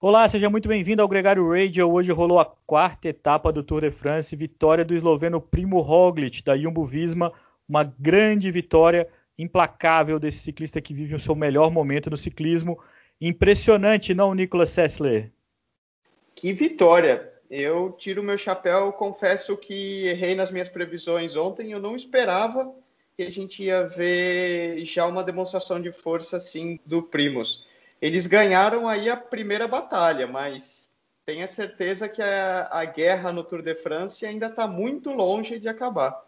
Olá, seja muito bem-vindo ao Gregário Radio. Hoje rolou a quarta etapa do Tour de France, vitória do esloveno Primo Roglic da Jumbo Visma, uma grande vitória implacável desse ciclista que vive o seu melhor momento no ciclismo. Impressionante, não, Nicolas Sessler? Que vitória! Eu tiro meu chapéu, confesso que errei nas minhas previsões ontem, eu não esperava que a gente ia ver já uma demonstração de força assim do Primos eles ganharam aí a primeira batalha, mas tenha certeza que a, a guerra no Tour de France ainda está muito longe de acabar.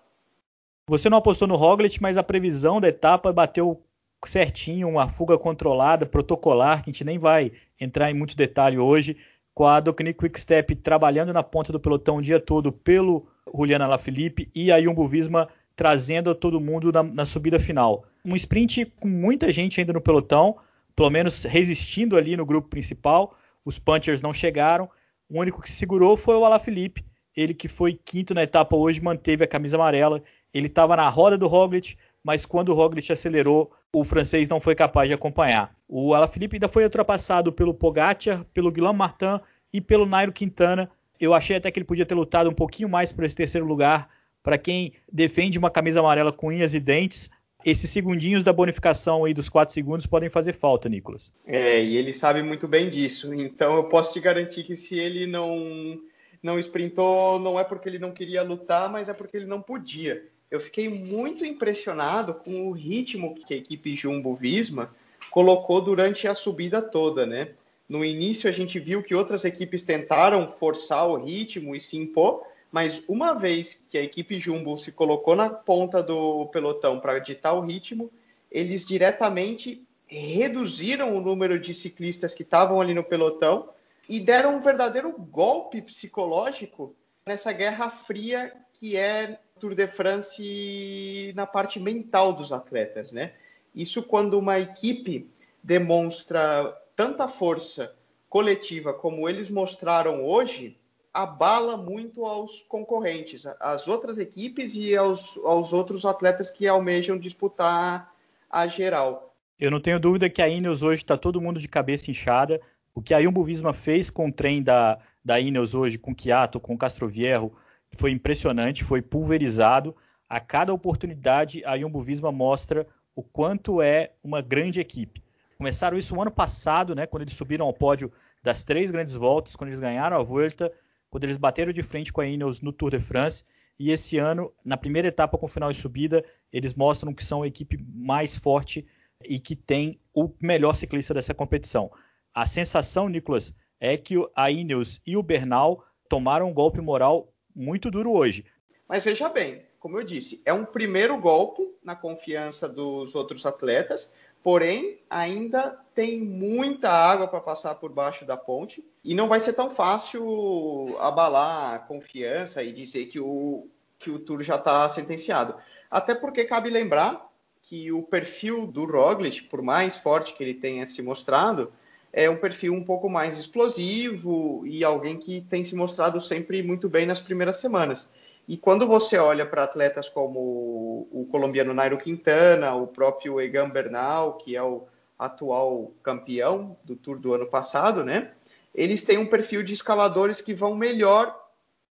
Você não apostou no Roglic, mas a previsão da etapa bateu certinho, uma fuga controlada, protocolar, que a gente nem vai entrar em muito detalhe hoje, com a Docni Quickstep trabalhando na ponta do pelotão o dia todo pelo Juliana Lafilippe e a Jumbo Visma trazendo todo mundo na, na subida final. Um sprint com muita gente ainda no pelotão, pelo menos resistindo ali no grupo principal. Os Punchers não chegaram. O único que segurou foi o Alaphilippe. Ele que foi quinto na etapa hoje manteve a camisa amarela. Ele estava na roda do Roglic, mas quando o Roglic acelerou, o francês não foi capaz de acompanhar. O Alaphilippe ainda foi ultrapassado pelo Pogacar, pelo Guilherme Martin e pelo Nairo Quintana. Eu achei até que ele podia ter lutado um pouquinho mais por esse terceiro lugar. Para quem defende uma camisa amarela com unhas e dentes, esses segundinhos da bonificação aí dos 4 segundos podem fazer falta, Nicolas. É, e ele sabe muito bem disso. Então eu posso te garantir que se ele não não sprintou, não é porque ele não queria lutar, mas é porque ele não podia. Eu fiquei muito impressionado com o ritmo que a equipe Jumbo Visma colocou durante a subida toda, né? No início a gente viu que outras equipes tentaram forçar o ritmo e se impor, mas uma vez que a equipe Jumbo se colocou na ponta do pelotão para ditar o ritmo, eles diretamente reduziram o número de ciclistas que estavam ali no pelotão e deram um verdadeiro golpe psicológico nessa guerra fria que é Tour de France na parte mental dos atletas, né? Isso quando uma equipe demonstra tanta força coletiva como eles mostraram hoje, abala muito aos concorrentes, às outras equipes e aos, aos outros atletas que almejam disputar a geral. Eu não tenho dúvida que a Ineos hoje está todo mundo de cabeça inchada. O que a Jumbo Visma fez com o trem da, da Ineos hoje, com Chiato, com Castrovierro, foi impressionante, foi pulverizado. A cada oportunidade, a Jumbo Visma mostra o quanto é uma grande equipe. Começaram isso no ano passado, né, quando eles subiram ao pódio das três grandes voltas, quando eles ganharam a Volta quando eles bateram de frente com a Ineos no Tour de France. E esse ano, na primeira etapa com final de subida, eles mostram que são a equipe mais forte e que tem o melhor ciclista dessa competição. A sensação, Nicolas, é que a Ineos e o Bernal tomaram um golpe moral muito duro hoje. Mas veja bem, como eu disse, é um primeiro golpe na confiança dos outros atletas, porém ainda tem muita água para passar por baixo da ponte e não vai ser tão fácil abalar a confiança e dizer que o, que o Tour já está sentenciado. Até porque cabe lembrar que o perfil do Roglic, por mais forte que ele tenha se mostrado, é um perfil um pouco mais explosivo e alguém que tem se mostrado sempre muito bem nas primeiras semanas. E quando você olha para atletas como o colombiano Nairo Quintana, o próprio Egan Bernal, que é o atual campeão do Tour do ano passado, né? Eles têm um perfil de escaladores que vão melhor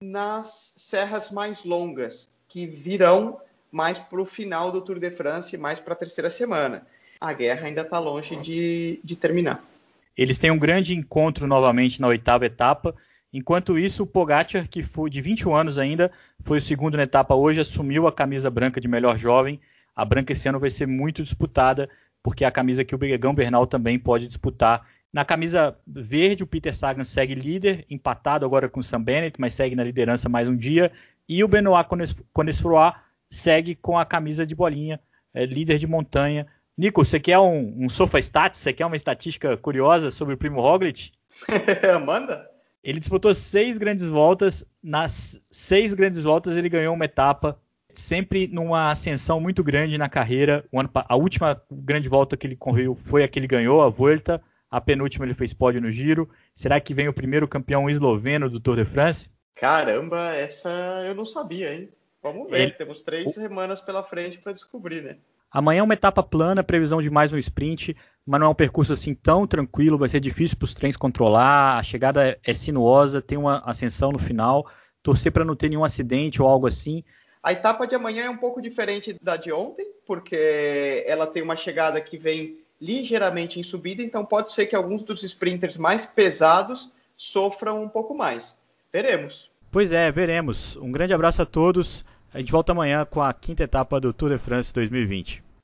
nas serras mais longas, que virão mais para o final do Tour de France, mais para a terceira semana. A guerra ainda está longe de, de terminar. Eles têm um grande encontro novamente na oitava etapa. Enquanto isso, o Pogacar, que foi de 21 anos ainda, foi o segundo na etapa hoje, assumiu a camisa branca de melhor jovem. A branca esse ano vai ser muito disputada porque é a camisa que o Begão Bernal também pode disputar. Na camisa verde, o Peter Sagan segue líder, empatado agora com o Sam Bennett, mas segue na liderança mais um dia. E o Benoit Conesfroy segue com a camisa de bolinha, é, líder de montanha. Nico, você quer um, um Sofa Stats? Você quer uma estatística curiosa sobre o Primo Roglic? Manda! Ele disputou seis grandes voltas. Nas seis grandes voltas, ele ganhou uma etapa sempre numa ascensão muito grande na carreira. Ano, a última grande volta que ele correu foi a que ele ganhou, a Volta. A penúltima ele fez pódio no Giro. Será que vem o primeiro campeão esloveno do Tour de France? Caramba, essa eu não sabia, hein? Vamos ver, ele... temos três o... semanas pela frente para descobrir, né? Amanhã é uma etapa plana, previsão de mais um sprint. Mas não é um percurso assim tão tranquilo, vai ser difícil para os trens controlar, a chegada é sinuosa, tem uma ascensão no final, torcer para não ter nenhum acidente ou algo assim. A etapa de amanhã é um pouco diferente da de ontem, porque ela tem uma chegada que vem ligeiramente em subida, então pode ser que alguns dos sprinters mais pesados sofram um pouco mais. Veremos. Pois é, veremos. Um grande abraço a todos. A gente volta amanhã com a quinta etapa do Tour de France 2020.